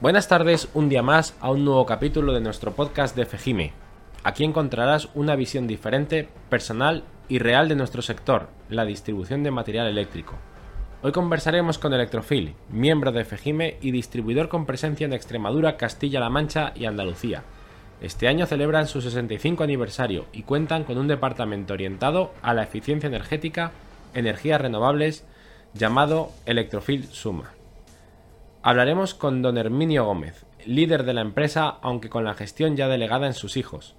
Buenas tardes, un día más a un nuevo capítulo de nuestro podcast de Fejime. Aquí encontrarás una visión diferente, personal y real de nuestro sector, la distribución de material eléctrico. Hoy conversaremos con Electrofil, miembro de Fejime y distribuidor con presencia en Extremadura, Castilla-La Mancha y Andalucía. Este año celebran su 65 aniversario y cuentan con un departamento orientado a la eficiencia energética, energías renovables, llamado Electrofil Suma. Hablaremos con don Herminio Gómez, líder de la empresa, aunque con la gestión ya delegada en sus hijos.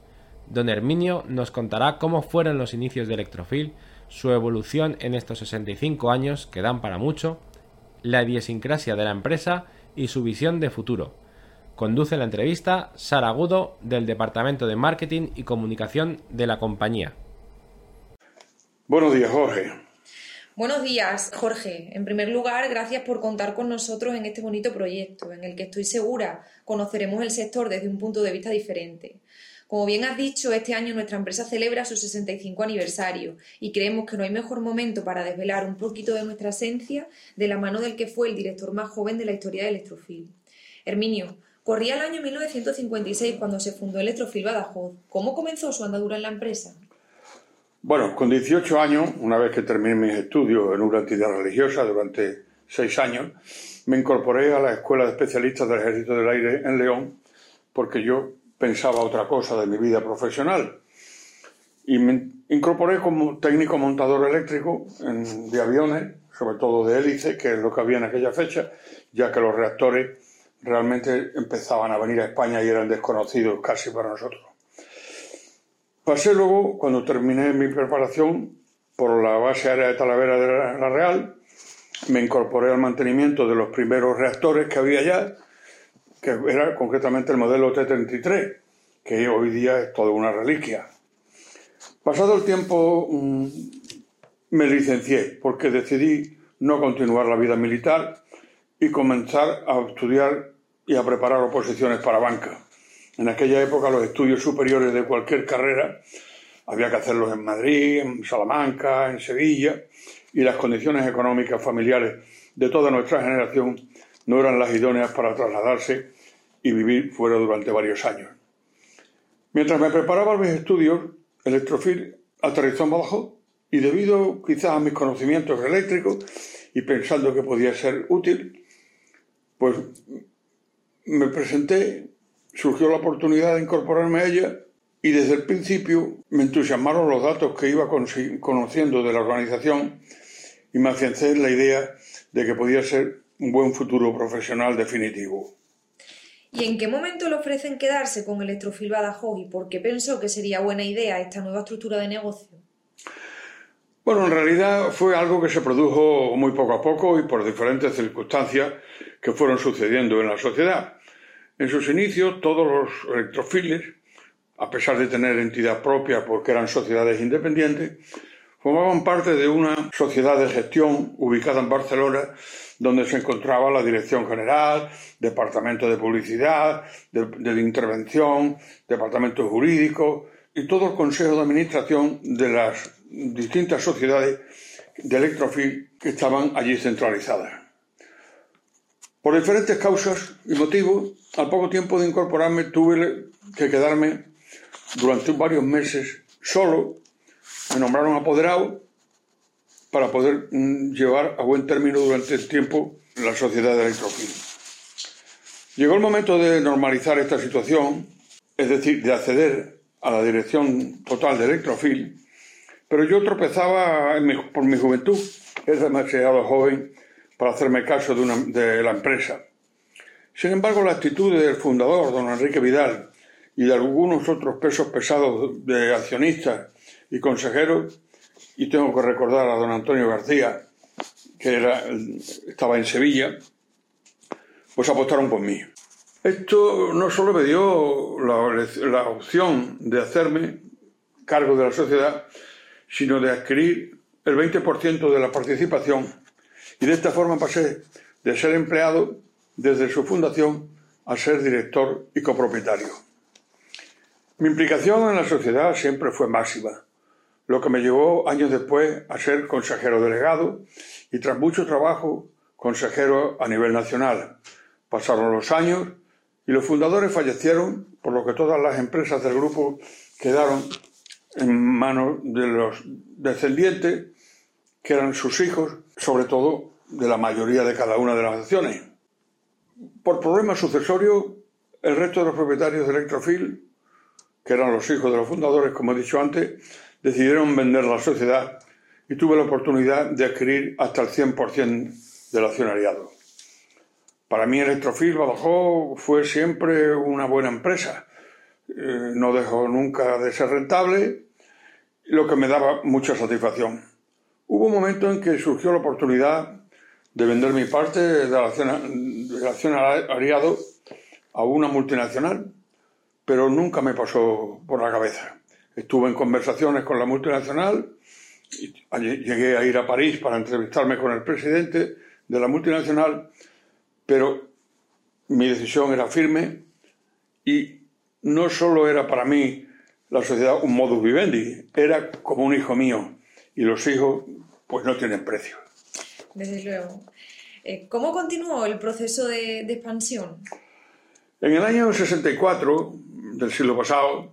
Don Herminio nos contará cómo fueron los inicios de Electrofil, su evolución en estos 65 años que dan para mucho, la idiosincrasia de la empresa y su visión de futuro. Conduce la entrevista Sara Agudo del Departamento de Marketing y Comunicación de la compañía. Buenos días, Jorge. Buenos días, Jorge. En primer lugar, gracias por contar con nosotros en este bonito proyecto, en el que estoy segura conoceremos el sector desde un punto de vista diferente. Como bien has dicho, este año nuestra empresa celebra su 65 aniversario y creemos que no hay mejor momento para desvelar un poquito de nuestra esencia de la mano del que fue el director más joven de la historia de Electrofil. Herminio, corría el año 1956 cuando se fundó Electrofil Badajoz. ¿Cómo comenzó su andadura en la empresa? Bueno, con 18 años, una vez que terminé mis estudios en una entidad religiosa durante seis años, me incorporé a la Escuela de Especialistas del Ejército del Aire en León porque yo pensaba otra cosa de mi vida profesional. Y me incorporé como técnico montador eléctrico de aviones, sobre todo de hélice, que es lo que había en aquella fecha, ya que los reactores realmente empezaban a venir a España y eran desconocidos casi para nosotros. Pasé luego, cuando terminé mi preparación por la base aérea de Talavera de la Real, me incorporé al mantenimiento de los primeros reactores que había allá, que era concretamente el modelo T-33, que hoy día es toda una reliquia. Pasado el tiempo mm, me licencié porque decidí no continuar la vida militar y comenzar a estudiar y a preparar oposiciones para banca. En aquella época los estudios superiores de cualquier carrera había que hacerlos en Madrid, en Salamanca, en Sevilla, y las condiciones económicas familiares de toda nuestra generación no eran las idóneas para trasladarse y vivir fuera durante varios años. Mientras me preparaba mis estudios, Electrofil aterrizó en Badajoz y debido quizás a mis conocimientos eléctricos y pensando que podía ser útil, pues me presenté surgió la oportunidad de incorporarme a ella y desde el principio me entusiasmaron los datos que iba conociendo de la organización y me afiancé en la idea de que podía ser un buen futuro profesional definitivo. ¿Y en qué momento le ofrecen quedarse con Electrofil Badajoz y por qué pensó que sería buena idea esta nueva estructura de negocio? Bueno, en realidad fue algo que se produjo muy poco a poco y por diferentes circunstancias que fueron sucediendo en la sociedad. En sus inicios, todos los electrofiles, a pesar de tener entidad propia porque eran sociedades independientes, formaban parte de una sociedad de gestión ubicada en Barcelona, donde se encontraba la Dirección General, Departamento de Publicidad, de, Intervención, Departamento Jurídico y todo el Consejo de Administración de las distintas sociedades de electrofil que estaban allí centralizadas. Por diferentes causas y motivos, al poco tiempo de incorporarme tuve que quedarme durante varios meses solo. Me nombraron apoderado para poder mm, llevar a buen término durante el tiempo la sociedad de Electrofil. Llegó el momento de normalizar esta situación, es decir, de acceder a la dirección total de Electrofil, pero yo tropezaba por mi juventud, era demasiado joven para hacerme caso de, la empresa. Sin embargo, la actitud del fundador, don Enrique Vidal, y de algunos otros pesos pesados de accionistas y consejeros, y tengo que recordar a don Antonio García, que estaba en Sevilla, pues apostaron por mí. Esto no solo me dio la, la, opción de hacerme cargo de la sociedad, sino de adquirir el 20% de la participación y de esta forma pasé de ser empleado desde su fundación a ser director y copropietario. Mi implicación en la sociedad siempre fue máxima, lo que me llevó años después a ser consejero delegado y tras mucho trabajo consejero a nivel nacional, Pasaron los años y los fundadores fallecieron, por lo que todas las empresas del grupo quedaron en manos de los descendientes, que eran sus hijos, sobre todo de la mayoría de cada una de las acciones. Por problemas sucesorios, el resto de los propietarios de Electrofil, que eran los hijos de los fundadores, como he dicho antes, decidieron vender la sociedad y tuve la oportunidad de adquirir hasta el 100% del accionariado. Para mí Electrofil Badajoz fue siempre una buena empresa. Eh, no dejó nunca de ser rentable, lo que me daba mucha satisfacción. Hubo un momento en que surgió la oportunidad de vender mi parte del accionariado a una multinacional, pero nunca me pasó por la cabeza. Estuve en conversaciones con la multinacional, llegué a ir a París para entrevistarme con el presidente de la multinacional, pero mi decisión era firme y no solo era para mí la sociedad un modus vivendi, era como un hijo mío y los hijos pues no tienen precio. Desde luego. Eh, ¿Cómo continuó el proceso de, de expansión? En el año 64 del siglo pasado,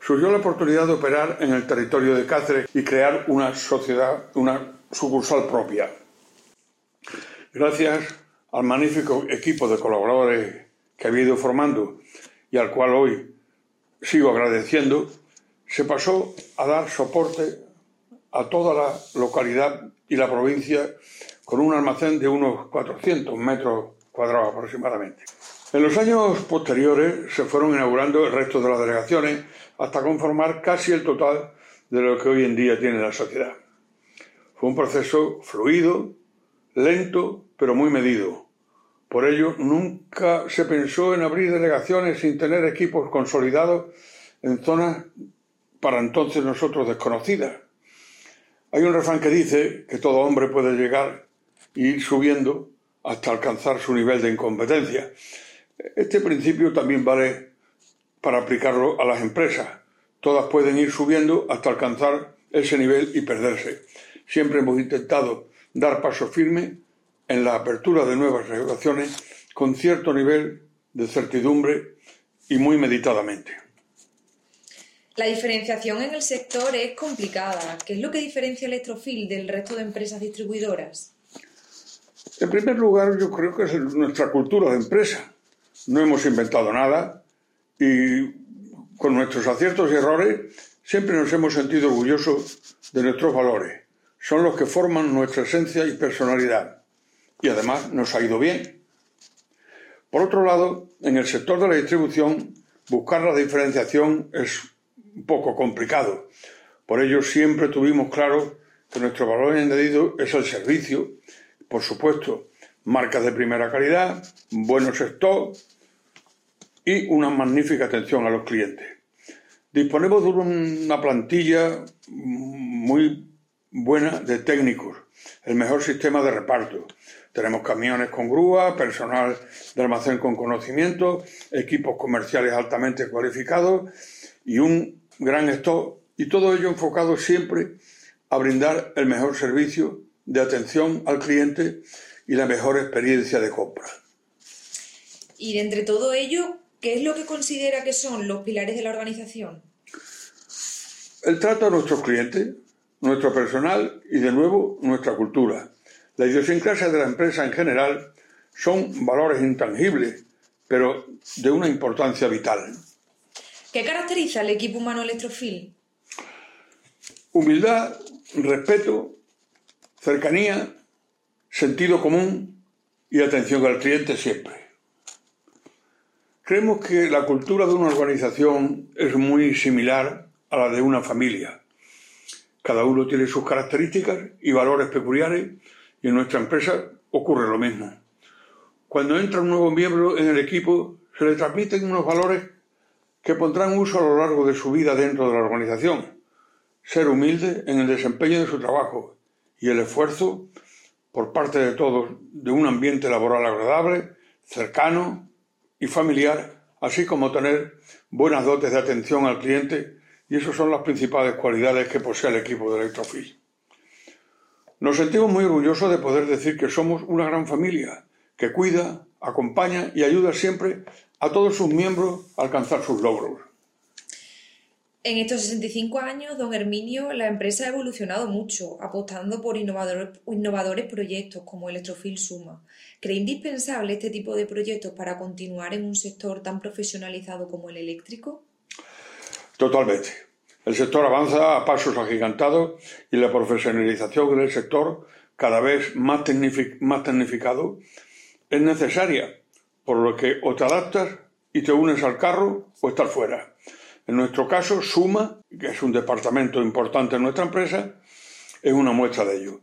surgió la oportunidad de operar en el territorio de Cáceres y crear una sociedad, una sucursal propia. Gracias al magnífico equipo de colaboradores que había ido formando y al cual hoy sigo agradeciendo, se pasó a dar soporte a toda la localidad y la provincia con un almacén de unos 400 metros cuadrados aproximadamente. En los años posteriores se fueron inaugurando el resto de las delegaciones hasta conformar casi el total de lo que hoy en día tiene la sociedad. Fue un proceso fluido, lento, pero muy medido. Por ello, nunca se pensó en abrir delegaciones sin tener equipos consolidados en zonas para entonces nosotros desconocidas. Hay un refrán que dice que todo hombre puede llegar y ir subiendo hasta alcanzar su nivel de incompetencia. Este principio también vale para aplicarlo a las empresas. Todas pueden ir subiendo hasta alcanzar ese nivel y perderse. Siempre hemos intentado dar paso firme en la apertura de nuevas regulaciones con cierto nivel de certidumbre y muy meditadamente. La diferenciación en el sector es complicada. ¿Qué es lo que diferencia Electrofil del resto de empresas distribuidoras? En primer lugar, yo creo que es nuestra cultura de empresa. No hemos inventado nada, y con nuestros aciertos y errores siempre nos hemos sentido orgullosos de nuestros valores. Son los que forman nuestra esencia y personalidad. Y además nos ha ido bien. Por otro lado, en el sector de la distribución, buscar la diferenciación es poco complicado. Por ello siempre tuvimos claro que nuestro valor añadido es el servicio, por supuesto, marcas de primera calidad, buenos stocks, y una magnífica atención a los clientes. Disponemos de una plantilla muy buena de técnicos, el mejor sistema de reparto. Tenemos camiones con grúa, personal de almacén con conocimiento, equipos comerciales altamente cualificados y un gran stock y todo ello enfocado siempre a brindar el mejor servicio de atención al cliente y la mejor experiencia de compra. Y de entre todo ello, ¿Qué es lo que considera que son los pilares de la organización? El trato a nuestros clientes, nuestro personal y, de nuevo, nuestra cultura. La idiosincrasia de la empresa en general son valores intangibles, pero de una importancia vital. ¿Qué caracteriza al equipo humano Electrofil? Humildad, respeto, cercanía, sentido común y atención al cliente siempre. Creemos que la cultura de una organización es muy similar a la de una familia. Cada uno tiene sus características y valores peculiares y en nuestra empresa ocurre lo mismo. Cuando entra un nuevo miembro en el equipo, se le transmiten unos valores que pondrán uso a lo largo de su vida dentro de la organización. Ser humilde en el desempeño de su trabajo y el esfuerzo por parte de todos de un ambiente laboral agradable, cercano, y familiar, así como tener buenas dotes de atención al cliente, y esas son las principales cualidades que posee el equipo de Electrofil. Nos sentimos muy orgullosos de poder decir que somos una gran familia que cuida, acompaña y ayuda siempre a todos sus miembros a alcanzar sus logros. En estos 65 años, don Herminio, la empresa ha evolucionado mucho, apostando por innovadores, innovadores proyectos como Electrofil Suma. ¿Cree indispensable este tipo de proyectos para continuar en un sector tan profesionalizado como el eléctrico? Totalmente. El sector avanza a pasos agigantados y la profesionalización del sector, cada vez más tecnificado, es necesaria, por lo que o te adaptas y te unes al carro o estás fuera. En nuestro caso, Suma, que es un departamento importante en nuestra empresa, es una muestra de ello.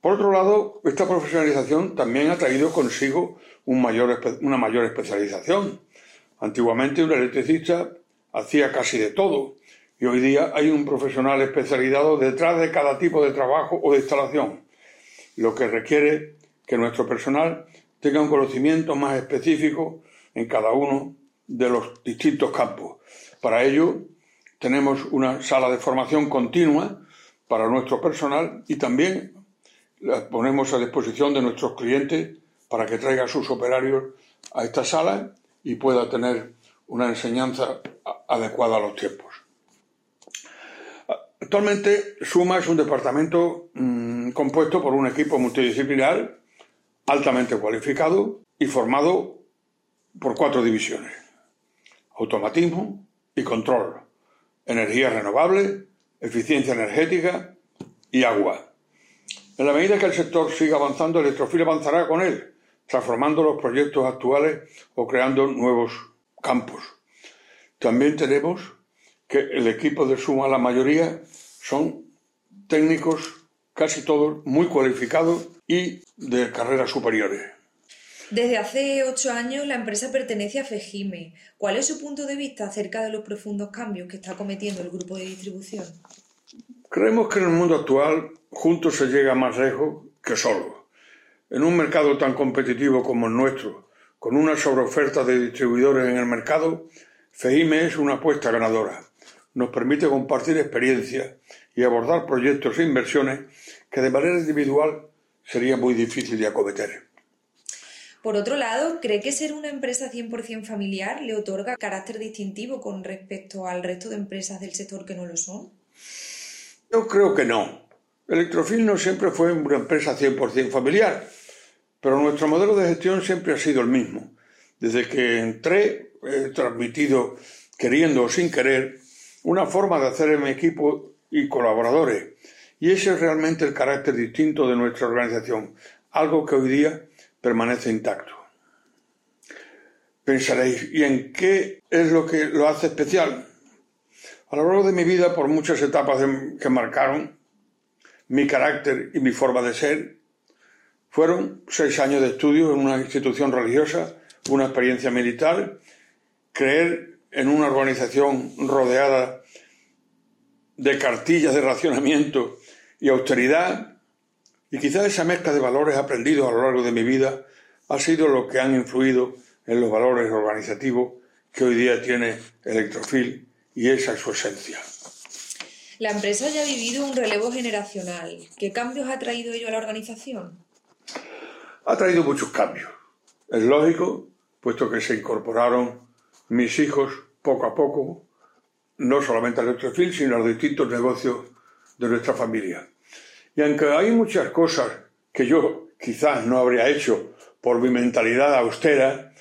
Por otro lado, esta profesionalización también ha traído consigo una mayor especialización. Antiguamente un electricista hacía casi de todo y hoy día hay un profesional especializado detrás de cada tipo de trabajo o de instalación, lo que requiere que nuestro personal tenga un conocimiento más específico en cada uno de los distintos campos. Para ello, tenemos una sala de formación continua para nuestro personal y también la ponemos a disposición de nuestros clientes para que traigan sus operarios a esta sala y pueda tener una enseñanza adecuada a los tiempos. Actualmente Suma es un departamento mm, compuesto por un equipo multidisciplinar altamente cualificado y formado por cuatro divisiones automatismo y control, energía renovable, eficiencia energética y agua. En la medida que el sector siga avanzando, Electrofil avanzará con él, transformando los proyectos actuales o creando nuevos campos. También tenemos que el equipo de Suma, la mayoría, son técnicos, casi todos muy cualificados y de carreras superiores. Desde hace ocho años la empresa pertenece a Fejime. ¿Cuál es su punto de vista acerca de los profundos cambios que está cometiendo el grupo de distribución? Creemos que en el mundo actual juntos se llega más lejos que solo. En un mercado tan competitivo como el nuestro, con una sobreoferta de distribuidores en el mercado, Fejime es una apuesta ganadora. Nos permite compartir experiencias y abordar proyectos e inversiones que de manera individual sería muy difícil de acometer. Por otro lado, ¿cree que ser una empresa 100% familiar le otorga carácter distintivo con respecto al resto de empresas del sector que no lo son? Yo creo que no. Electrofil no siempre fue una empresa 100% familiar, pero nuestro modelo de gestión siempre ha sido el mismo. Desde que entré, he transmitido, queriendo o sin querer, una forma de hacer en equipo y colaboradores. Y ese es realmente el carácter distinto de nuestra organización, algo que hoy día permanece intacto. Pensaréis, ¿y en qué es lo que lo hace especial? A lo largo de mi vida, por muchas etapas que marcaron mi carácter y mi forma de ser, fueron seis años de estudio en una institución religiosa, una experiencia militar, creer en una organización rodeada de cartillas de racionamiento y austeridad, y quizá esa mezcla de valores aprendidos a lo largo de mi vida ha sido lo que han influido en los valores organizativos que hoy día tiene Electrofil y esa es su esencia. La empresa ya ha vivido un relevo generacional. ¿Qué cambios ha traído ello a la organización? Ha traído muchos cambios. Es lógico, puesto que se incorporaron mis hijos poco a poco, no solamente a Electrofil, sino a distintos negocios de nuestra familia. Y aunque hay muchas cosas que yo quizás no habría hecho por mi mentalidad austera,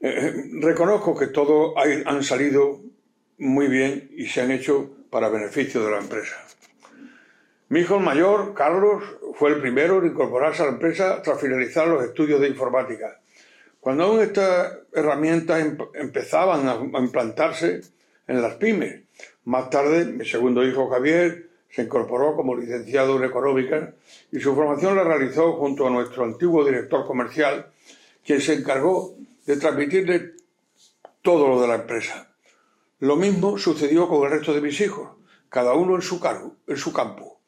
eh, reconozco que todo han salido muy bien y se han hecho para beneficio de la empresa. Mi hijo mayor, Carlos, fue el primero en incorporarse a la empresa tras finalizar los estudios de informática. Cuando aún estas herramientas em-, empezaban a implantarse en las pymes, más tarde mi segundo hijo Javier se incorporó como licenciado en económica y su formación la realizó junto a nuestro antiguo director comercial, quien se encargó de transmitirle todo lo de la empresa. Lo mismo sucedió con el resto de mis hijos, cada uno en su cargo, en su campo.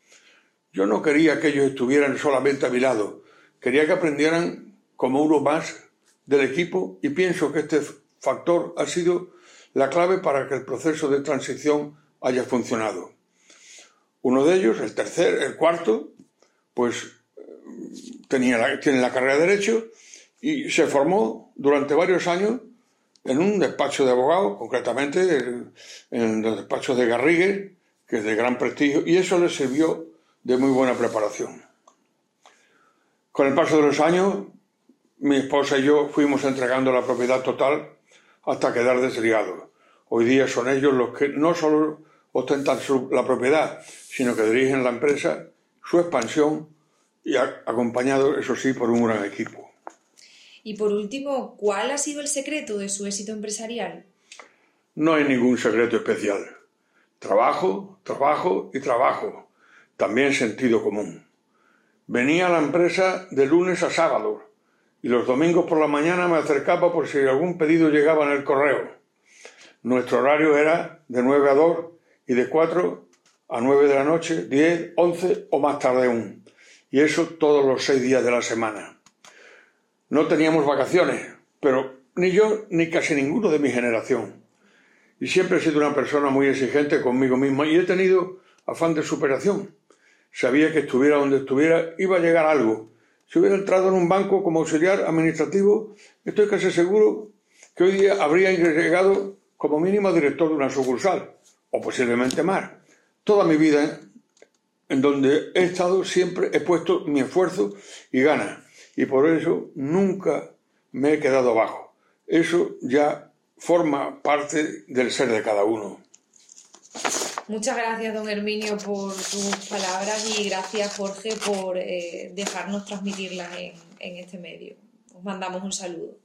Yo no quería que ellos estuvieran solamente a mi lado, quería que aprendieran como uno más del equipo y pienso que este factor ha sido la clave para que el proceso de transición haya funcionado. Uno de ellos, el tercer, el cuarto, pues tenía tiene la carrera de Derecho y se formó durante varios años en un despacho de abogados, concretamente en los despachos de Garrigues, que es de gran prestigio, y eso le sirvió de muy buena preparación. Con el paso de los años, mi esposa y yo fuimos entregando la propiedad total hasta quedar desligados. Hoy día son ellos los que no solo ostentan la propiedad, sino que dirigen la empresa, su expansión y acompañado, eso sí, por un gran equipo. Y por último, ¿cuál ha sido el secreto de su éxito empresarial? No hay ningún secreto especial. Trabajo, trabajo y trabajo. También sentido común. Venía a la empresa de lunes a sábado y los domingos por la mañana me acercaba por si algún pedido llegaba en el correo. Nuestro horario era de 9 a 2 y de 4 a 9 de la noche, 10, 11 o más tarde aún. Y eso todos los seis días de la semana. No teníamos vacaciones, pero ni yo ni casi ninguno de mi generación. Y siempre he sido una persona muy exigente conmigo misma y he tenido afán de superación. Sabía que estuviera donde estuviera iba a llegar algo. Si hubiera entrado en un banco como auxiliar administrativo, estoy casi seguro que hoy día habría llegado como mínimo director de una sucursal, o posiblemente más. Toda mi vida, en donde he estado, siempre he puesto mi esfuerzo y ganas y por eso nunca me he quedado abajo. Eso ya forma parte del ser de cada uno. Muchas gracias, don Herminio, por sus palabras y gracias, Jorge, por eh, dejarnos transmitirlas en, en este medio. Os mandamos un saludo.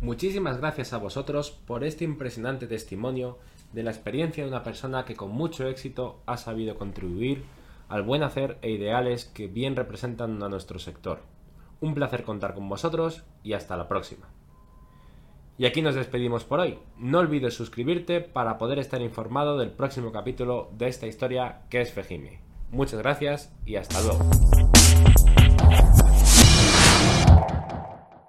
Muchísimas gracias a vosotros por este impresionante testimonio de la experiencia de una persona que con mucho éxito ha sabido contribuir al buen hacer e ideales que bien representan a nuestro sector. Un placer contar con vosotros y hasta la próxima. Y aquí nos despedimos por hoy. No olvides suscribirte para poder estar informado del próximo capítulo de esta historia que es Fejime. Muchas gracias y hasta luego.